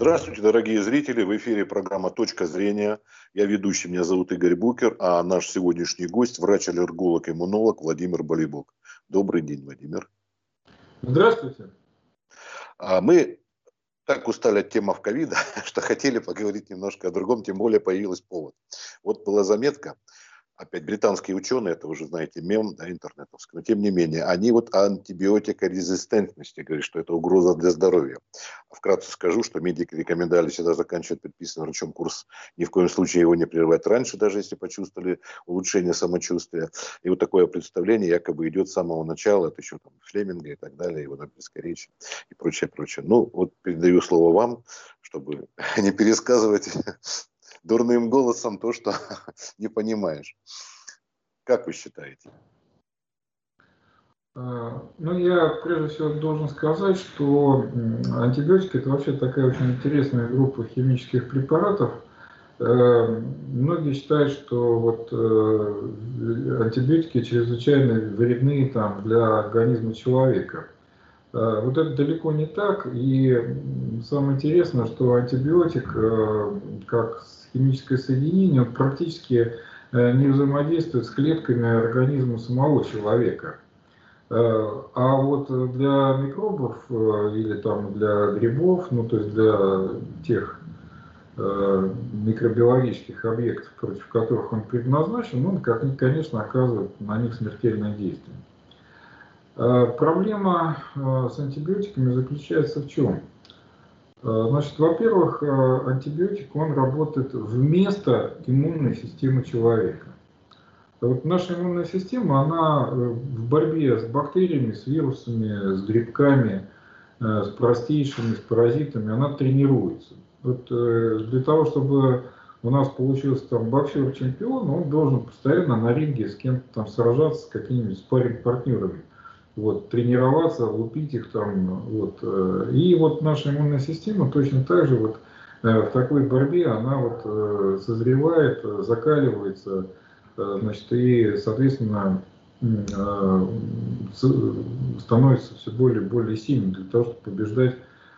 Здравствуйте, дорогие зрители. В эфире программа «Точка зрения». Я ведущий, меня зовут Игорь Букер, а наш сегодняшний гость – врач-аллерголог-иммунолог Владимир Болибок. Добрый день, Владимир. Здравствуйте. А мы так устали от темы ковида, что хотели поговорить немножко о другом, тем более появилась повод. Вот была заметка – опять британские ученые, это уже, знаете, мем да, интернетовский, но тем не менее, они вот антибиотикорезистентности говорят, что это угроза для здоровья. Вкратце скажу, что медики рекомендовали всегда заканчивать предписанный врачом курс, ни в коем случае его не прерывать раньше, даже если почувствовали улучшение самочувствия. И вот такое представление якобы идет с самого начала, это еще там Флеминга и так далее, его английской речи и прочее, прочее. Ну, вот передаю слово вам, чтобы не пересказывать дурным голосом то, что не понимаешь. Как вы считаете? А, ну, я прежде всего должен сказать, что антибиотики это вообще такая очень интересная группа химических препаратов. Э, многие считают, что вот э, антибиотики чрезвычайно вредны там, для организма человека. Э, вот это далеко не так. И самое интересное, что антибиотик, как химическое соединение, практически э, не взаимодействует с клетками организма самого человека. Э, а вот для микробов э, или там для грибов, ну то есть для тех микробиологических объектов, против которых он предназначен, он, конечно, оказывает на них смертельное действие. Проблема с антибиотиками заключается в чем? Э, значит, во-первых, э, антибиотик, он работает вместо иммунной системы человека. Вот наша иммунная система, она э, в борьбе с бактериями, с вирусами, с грибками, с простейшими, с паразитами, она тренируется. Вот для того, чтобы у нас получился там боксер-чемпион, он должен постоянно на ринге с кем-то там сражаться, с какими-нибудь спарринг-партнерами вот, тренироваться, лупить их там. Вот. Э, и вот наша иммунная система точно так же вот э, в такой борьбе она вот э, созревает, закаливается, значит, и, соответственно, становится все более и более сильным для того, чтобы побеждать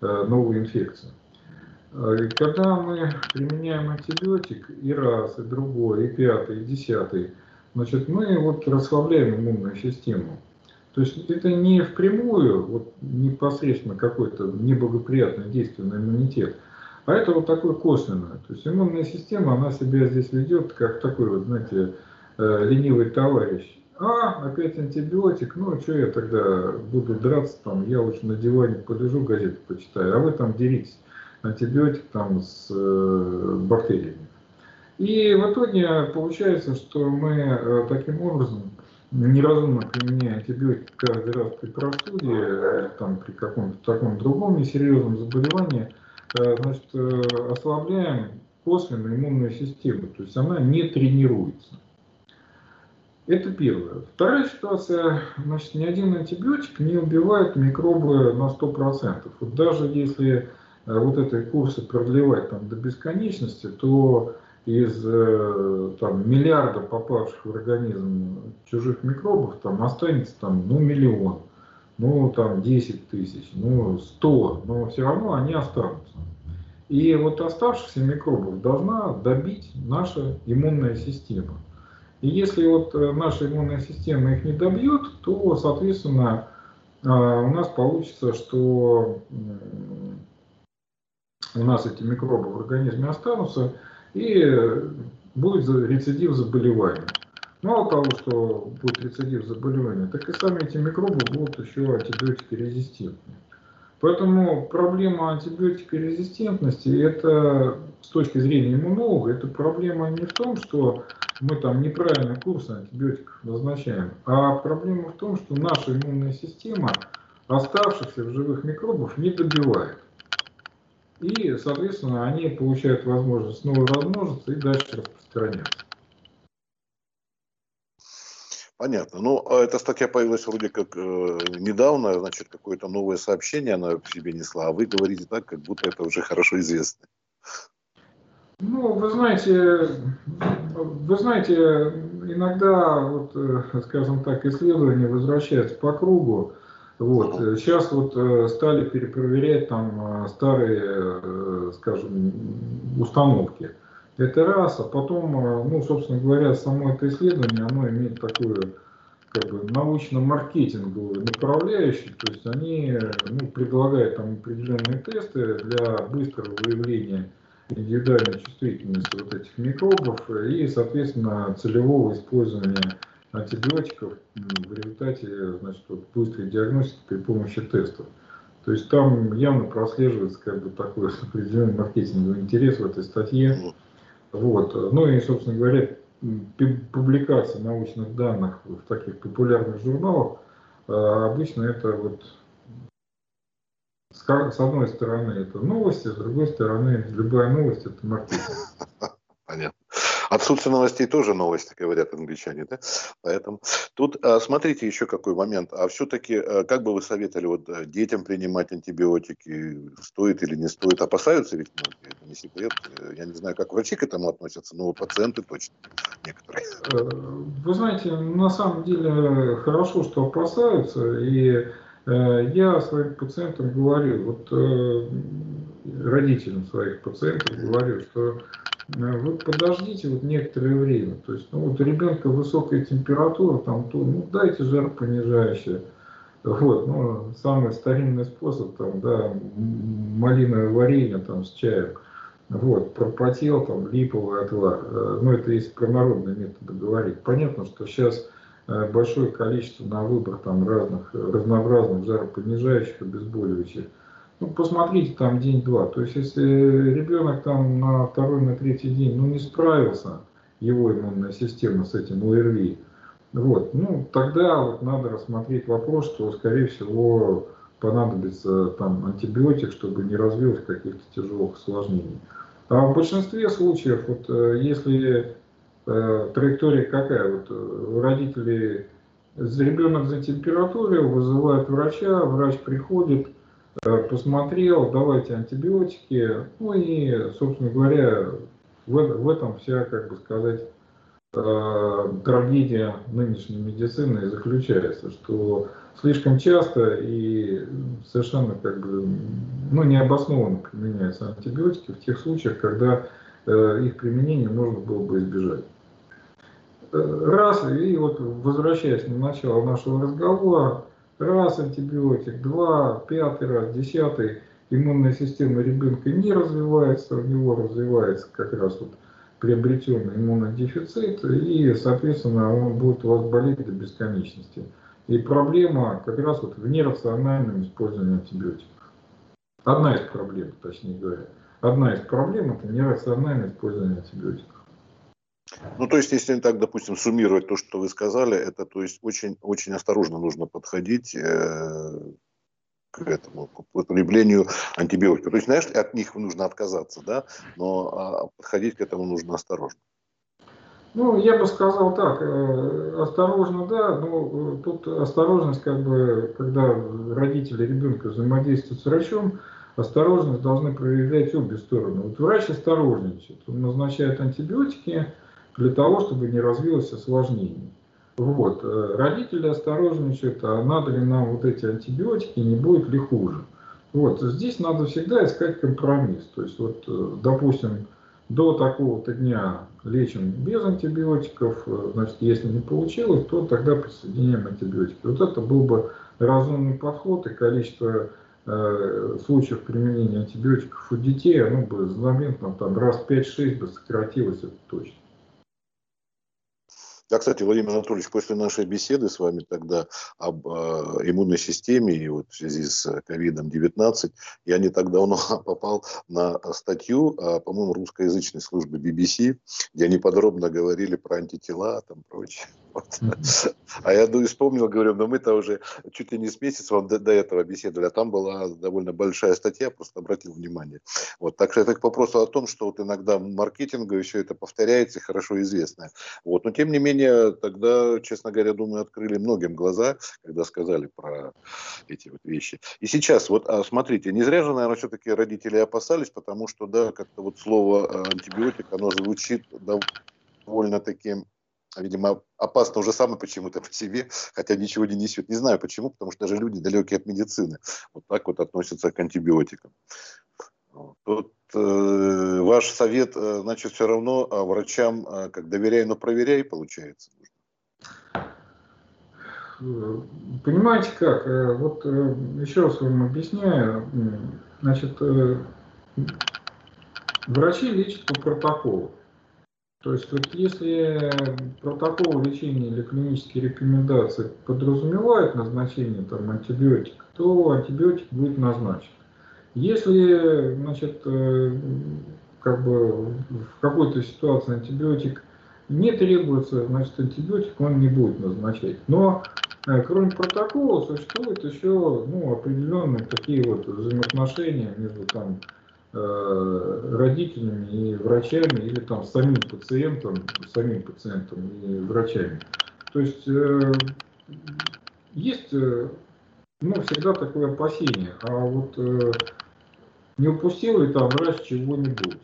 новые инфекции. Когда мы применяем антибиотик и раз, и другой, и пятый, и десятый, значит, мы вот расслабляем иммунную систему. То есть это не впрямую, вот непосредственно какое-то неблагоприятное действие на иммунитет, а это вот такое косвенное. То есть иммунная система, она себя здесь ведет как такой вот, знаете, э, ленивый товарищ. А, опять антибиотик, ну, что я тогда буду драться, там, я лучше на диване полежу, газету почитаю, а вы там деритесь. Антибиотик там с э, бактериями. И в итоге получается, что мы э, таким образом неразумно применяя антибиотики каждый раз при простуде, там, при каком-то таком другом несерьезном заболевании, э, значит, э, ослабляем косвенно иммунную систему, то есть она не тренируется. Это первое. Вторая ситуация, значит, ни один антибиотик не убивает микробы на 100%. Вот даже если э, вот эти курсы продлевать там, до бесконечности, то из э, там, миллиарда попавших в организм чужих микробов там останется там, ну, миллион, ну, там, 10 тысяч, ну, 100, но все равно они останутся. И вот оставшихся микробов должна добить наша иммунная система. И если вот э, наша иммунная система их не добьет, то, соответственно, э, у нас получится, что у нас эти микробы в организме останутся, и будет рецидив заболевания. Мало того, что будет рецидив заболевания, так и сами эти микробы будут еще антибиотикорезистентны. Поэтому проблема антибиотикорезистентности, это с точки зрения иммунолога, это проблема не в том, что мы там неправильно курс антибиотиков назначаем, а проблема в том, что наша иммунная система оставшихся в живых микробов не добивает. И, соответственно, они получают возможность снова размножиться и дальше распространяться. Понятно. Ну, а эта статья появилась вроде как э, недавно, значит, какое-то новое сообщение она в себе несла, а вы говорите так, как будто это уже хорошо известно. Ну, вы знаете, вы знаете, иногда, вот, э, скажем так, исследования возвращаются по кругу. Вот. Сейчас вот э, стали перепроверять там э, старые скажем, установки. Это раз, а потом, э, ну, собственно говоря, само это исследование, оно имеет такую как бы научно-маркетинговую направляющую, то есть они ну, предлагают там определенные тесты для быстрого выявления индивидуальной чувствительности вот этих микробов и, соответственно, целевого использования антибиотиков в результате значит, вот, быстрой диагностики при помощи тестов. То есть там явно прослеживается как бы такой определенный маркетинговый интерес в этой статье. Вот. Ну и, собственно говоря, публикация научных данных в таких популярных журналах а, обычно это вот с одной стороны это новости, с другой стороны любая новость это маркетинг. Понятно. Отсутствие новостей тоже новости, говорят англичане, да? Поэтому тут а, смотрите еще какой момент. А все-таки, а, как бы вы советовали вот э, детям принимать антибиотики, стоит или не стоит? Опасаются ведь многие, это не секрет. Я не знаю, как врачи к этому относятся, но пациенты точно некоторые. Э, вы знаете, на самом деле хорошо, что опасаются, и э, я своим пациентам говорю, вот родителям своих пациентов говорю, что Э, вы подождите вот некоторое время. То есть, ну, вот у ребенка высокая температура, там, то, ну, дайте жар понижающее. Вот, ну, самый старинный способ, там, да, малиновое варенье, там, с чаем. Вот, пропотел, там, липовый отвар. Э, ну, это если про народные методы говорить. Понятно, что сейчас э, большое количество на выбор там разных, разнообразных жаропонижающих, обезболивающих ну, посмотрите там день-два. То есть, если ребенок там на второй, на третий день, ну, не справился, его иммунная система с этим ОРВИ, вот, ну, тогда вот надо рассмотреть вопрос, что, скорее всего, понадобится там антибиотик, чтобы не развилось каких-то тяжелых осложнений. А в большинстве случаев, вот э, если э, траектория какая, вот э, родители, ребенок за температурой вызывают врача, врач приходит, посмотрел, давайте антибиотики, ну и, собственно говоря, в, в этом вся, как бы сказать, э, трагедия нынешней медицины и заключается, что слишком часто и совершенно как бы ну, необоснованно применяются антибиотики в тех случаях, когда э, их применение можно было бы избежать. Раз, и вот возвращаясь на начало нашего разговора, раз антибиотик, два, пятый раз, десятый, иммунная система ребенка не развивается, у него развивается как раз вот приобретенный иммунодефицит, и, соответственно, он будет у вас болеть до бесконечности. И проблема как раз вот в нерациональном использовании антибиотиков. Одна из проблем, точнее говоря. Одна из проблем – это нерациональное использование антибиотиков. Ну, то есть, если так, допустим, суммировать то, что вы сказали, это, то есть, очень, очень осторожно нужно подходить э, к этому, к употреблению антибиотиков. То есть, знаешь, от них нужно отказаться, да, но а, подходить к этому нужно осторожно. Ну, я бы сказал так, э, осторожно, да, но э, тут осторожность, как бы, когда родители ребенка взаимодействуют с врачом, осторожность должны проявлять обе стороны. Вот врач осторожничает, он назначает антибиотики, для того, чтобы не развилось осложнение. Вот. Э, родители осторожничают, а надо ли нам вот эти антибиотики, не будет ли хуже. Вот. Здесь надо всегда искать компромисс. То есть, вот, э, допустим, до такого-то дня лечим без антибиотиков, э, значит, если не получилось, то тогда присоединяем антибиотики. Вот это был бы разумный подход, и количество э, случаев применения антибиотиков у детей, оно бы заметно там раз 5-6 бы сократилось, это точно. Да, кстати, Владимир Анатольевич, после нашей беседы с вами тогда об э, иммунной системе и вот в связи с ковидом-19, я не так давно попал на статью, э, по-моему, русскоязычной службы BBC, где они подробно говорили про антитела, там прочее. А я ну, вспомнил, говорю, но мы-то уже чуть ли не с месяца до, до этого беседовали, а там была довольно большая статья, просто обратил внимание. Вот, так что это к вопросу о том, что вот иногда маркетинговое все это повторяется, хорошо известно. Вот, но тем не менее, тогда, честно говоря, думаю, открыли многим глаза, когда сказали про эти вот вещи. И сейчас, вот, а, смотрите, не зря же, наверное, все-таки родители опасались, потому что, да, как-то вот слово э, антибиотик, оно звучит довольно таким видимо, опасно уже само почему-то по себе, хотя ничего не несет. Не знаю почему, потому что даже люди, далекие от медицины, вот так вот относятся к антибиотикам. Тут э, ваш совет, э, значит, все равно а врачам э, как доверяй, но проверяй, получается. Понимаете как? Вот еще раз вам объясняю. Значит, врачи лечат по протоколу. То есть вот если протокол лечения или клинические рекомендации подразумевают назначение там, антибиотика, то антибиотик будет назначен. Если значит, э, как бы в какой-то ситуации антибиотик не требуется, значит антибиотик он не будет назначать. Но э, кроме протокола существуют еще ну, определенные такие вот взаимоотношения между там, родителями и врачами или там самим пациентом, самим пациентом и врачами. То есть э, есть э, ну, всегда такое опасение, а вот не упустил ли там врач чего-нибудь?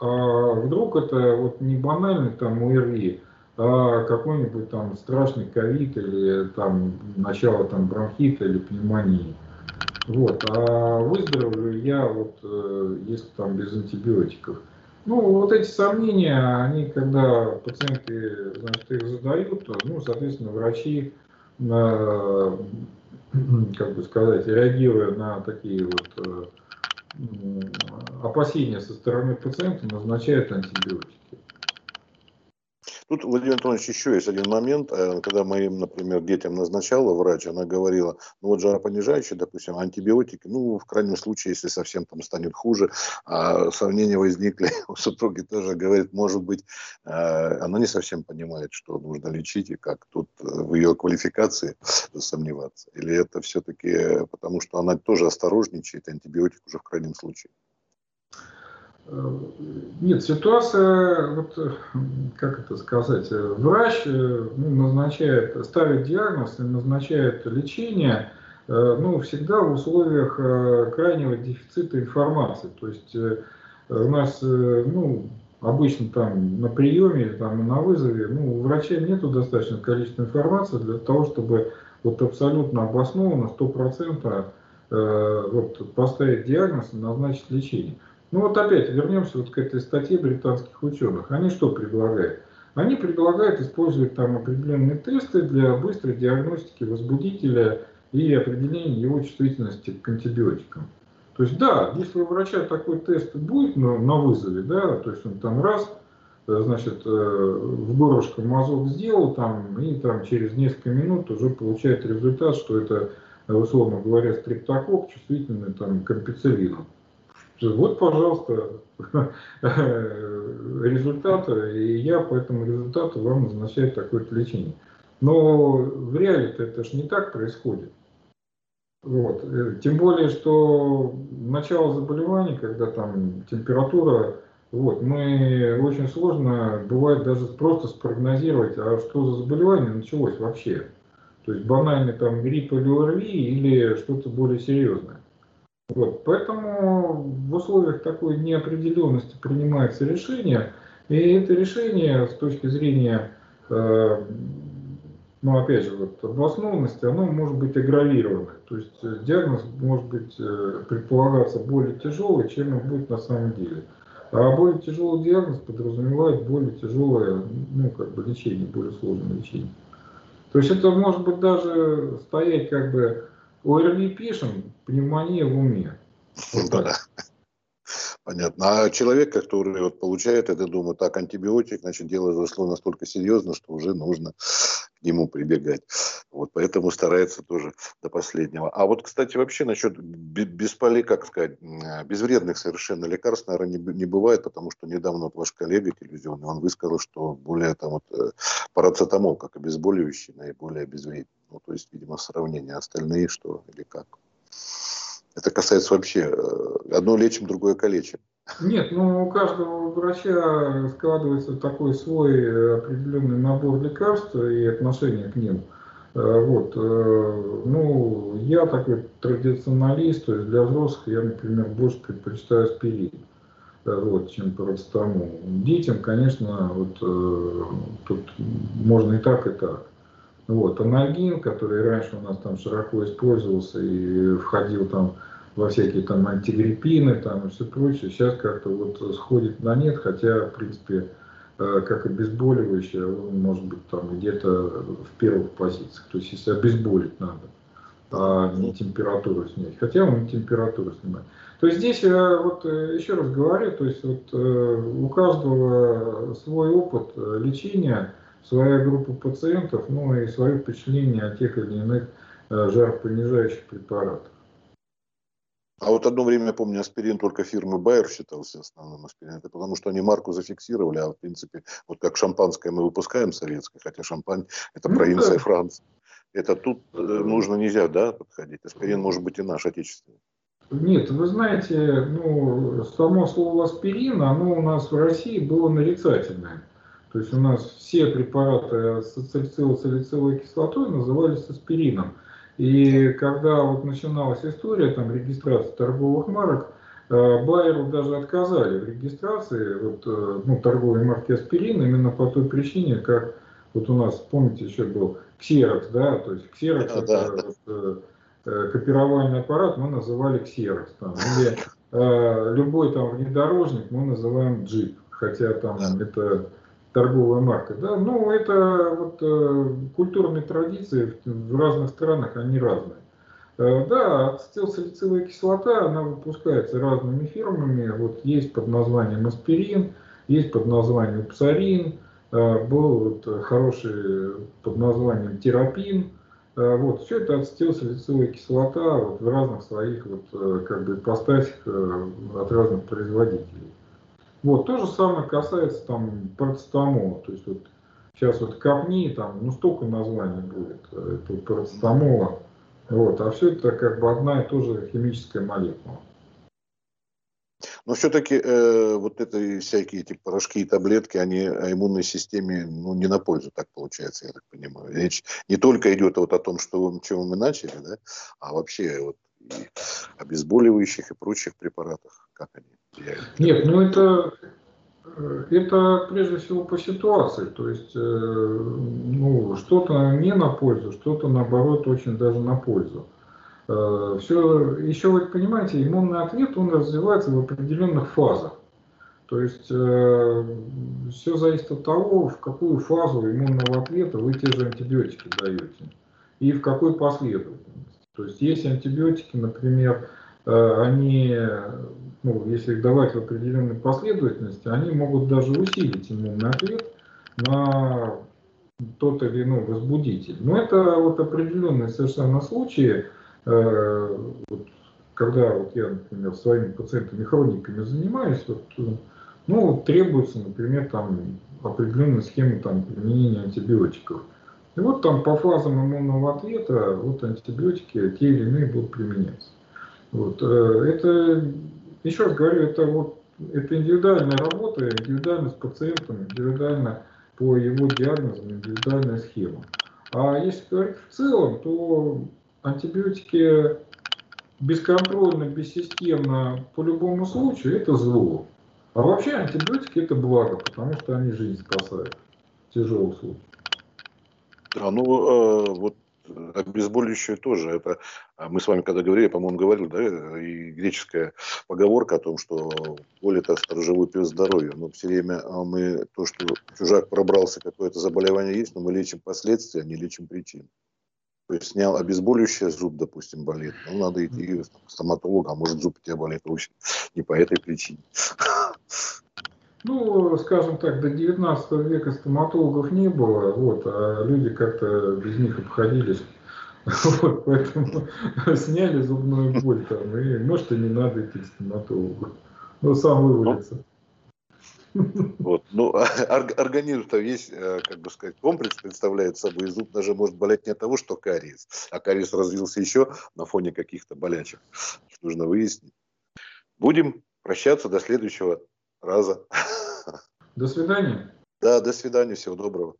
А вдруг это вот не банальный там УРВИ, а какой-нибудь там страшный ковид или там начало там бронхита или пневмонии. Вот. А выздоровлю я, вот, э, если там без антибиотиков. Ну, вот эти сомнения, они, когда пациенты, значит, их задают, то, ну, соответственно, врачи, на, как бы сказать, реагируя на такие вот э, опасения со стороны пациента, назначают антибиотики. Тут, Владимир Антонович, еще есть один момент. Э, когда моим, например, детям назначала врач, она говорила, ну вот жаропонижающие, допустим, антибиотики, ну, в крайнем случае, если совсем там станет хуже, а сомнения возникли у супруги тоже, говорит, может быть, э, она не совсем понимает, что нужно лечить и как. Тут э, в ее квалификации сомневаться. Или это все-таки потому, что она тоже осторожничает, антибиотик уже в крайнем случае. Нет, ситуация, вот, как это сказать, врач э, ну, назначает, ставит диагноз и назначает лечение, э, ну, всегда в условиях э, крайнего дефицита информации. То есть у нас, ну, обычно там на приеме или там на вызове, ну, у врача нету достаточного количества информации для того, чтобы вот абсолютно обоснованно, 100% вот, поставить диагноз и назначить лечение. Ну вот опять вернемся вот к этой статье британских ученых. Они что предлагают? Они предлагают использовать там определенные тесты для быстрой диагностики возбудителя и определения его чувствительности к антибиотикам. То есть да, если у врача такой тест будет на, на вызове, да, то есть он там раз, э, значит, э, в горлышко мазок сделал там, и там через несколько минут уже получает результат, что это, условно говоря, стрептокок, чувствительный там к ампицилину. Вот, пожалуйста, результаты, и я по этому результату вам назначаю такое-то лечение. Но в реале это же не так происходит. Вот. Тем более, что начало заболевания, когда там температура, вот, мы очень сложно, бывает даже просто спрогнозировать, а что за заболевание началось вообще. То есть банальный там грипп или ОРВИ или что-то более серьезное. Вот, поэтому в условиях такой неопределенности принимается решение, и это решение с точки зрения, э, ну опять же, вот, обоснованности, оно может быть агравировано. То есть диагноз может быть э, предполагаться более тяжелый, чем он будет на самом деле. А более тяжелый диагноз подразумевает более тяжелое ну, как бы лечение, более сложное лечение. То есть это может быть даже стоять как бы ОРВИ пишем, пневмония в уме. Да. Понятно. А человек, который вот получает это, думает, так, антибиотик, значит, дело зашло настолько серьезно, что уже нужно к нему прибегать. Вот поэтому старается тоже до последнего. А вот, кстати, вообще насчет бесполи, как сказать, безвредных совершенно лекарств, наверное, не, не бывает, потому что недавно ваш коллега телевизионный, он высказал, что более там вот э, парацетамол, как обезболивающий, наиболее безвредный. Ну, то есть, видимо, сравнение остальные, что или как. Это касается вообще, э, одно лечим, другое калечим. Нет, ну у каждого врача складывается такой свой э, определенный набор лекарств и отношение к ним. Э, вот, ну, я такой традиционалист, то есть для взрослых я, например, больше предпочитаю аспирин, вот, чем парацетамол. Детям, конечно, вот тут можно и так, и так. Вот, анальгин, который раньше у нас там широко использовался и входил там во всякие там антигриппины там и все прочее, сейчас как-то вот сходит на нет, хотя, в принципе, э, как обезболивающее, он может быть там где-то в первых позициях. То есть, если обезболить надо, а не температуру снять. Хотя он температуру снимает. То есть здесь, э, вот э, еще раз говорю, то есть вот у каждого свой опыт лечения, своя группа пациентов, ну и свое впечатление о тех или иных жаропонижающих препаратах. А вот одно время, я помню, аспирин только фирмы Байер считался основным аспирином. Это потому что они марку зафиксировали, а в принципе, вот как шампанское мы выпускаем советское, хотя шампань – это ну, провинция. Франции. Это тут э, нужно нельзя, да, подходить. Аспирин может быть и наш, отечественный. Нет, вы знаете, ну, само слово аспирин, оно у нас в России было нарицательное. То есть у нас все препараты с ацетилсалициловой кислотой назывались аспирином. И когда вот начиналась история там регистрации торговых марок, э, Байеру даже отказали в регистрации вот, э, ну, торговой марки аспирин именно по той причине, как вот у нас, помните, еще был ксерокс, да, то есть ксерокс да, это да. Вот, э, копировальный аппарат мы называли ксерокс, там, или э, любой там внедорожник мы называем джип, хотя там да. это торговая марка. Да? Ну, это вот, э, культурные традиции в разных странах, они разные. Э, да, ацетилсалициловая кислота, она выпускается разными фирмами. Вот есть под названием аспирин, есть под названием псарин, э, был вот хороший под названием терапин. Э, вот, все это ацетилсалициловая кислота вот, в разных своих вот, э, как бы, ипостасях э, от разных производителей. Вот, то же самое касается там парацетамола. То есть вот сейчас вот капни, там, ну столько названий будет э, этого парацетамола. Вот, а все это как бы одна и та же химическая молекула. Но все-таки э, вот это всякие эти порошки и таблетки, они иммунной системе ну, не на пользу, так получается, я так понимаю. Речь не только идет вот о том, что, чем мы начали, да, а вообще вот и обезболивающих и прочих препаратах, как они. Нет, ну это, э, это прежде всего по ситуации. То есть, э, ну, что-то не на пользу, что-то наоборот очень даже на пользу. Э, Все, еще вы понимаете, иммунный ответ, он развивается в определенных фазах. То есть все зависит от того, в какую фазу иммунного ответа вы те же антибиотики даете и в какой последовательности. То есть есть антибиотики, например, они ну, если их давать в определенной последовательности, они могут даже усилить иммунный ответ на тот или иной возбудитель. Но это вот определенные совершенно случаи, э, вот, когда вот я, например, своими пациентами хрониками занимаюсь, вот, ну, требуется, например, там определенная схема там, применения антибиотиков. И вот там по фазам иммунного ответа вот антибиотики те или иные будут применяться. Вот. Э, это еще раз говорю, это вот это индивидуальная работа, индивидуально с пациентом, индивидуально по его диагнозам, индивидуальная схема. А если говорить в целом, то антибиотики бесконтрольно, бессистемно по любому случаю это зло. А вообще антибиотики это благо, потому что они жизнь спасают в тяжелых случаях. Да, ну э, вот обезболивающее тоже. Это а мы с вами когда говорили, по-моему, говорил, да, и греческая поговорка о том, что боль это сторожевой пес здоровья. Но все время а, мы то, что чужак пробрался, какое-то заболевание есть, но мы лечим последствия, а не лечим причины. То есть снял обезболивающее, зуб, допустим, болит. Ну, надо идти к стоматологу, а может зуб у тебя болит вовсе не по этой причине. Ну, скажем так, до 19 века стоматологов не было, вот, а люди как-то без них обходились. Вот, поэтому сняли зубную боль там, и может и не надо идти к стоматологу. Ну, сам вывалится. Вот. Ну, организм-то весь, э, как бы сказать, комплекс представляет собой. зуб даже может болеть не от того, что кариес, а кариес развился еще на фоне каких-то болячек. Нужно выяснить. Будем прощаться до следующего раза. До свидания. Да, до свидания, всего доброго.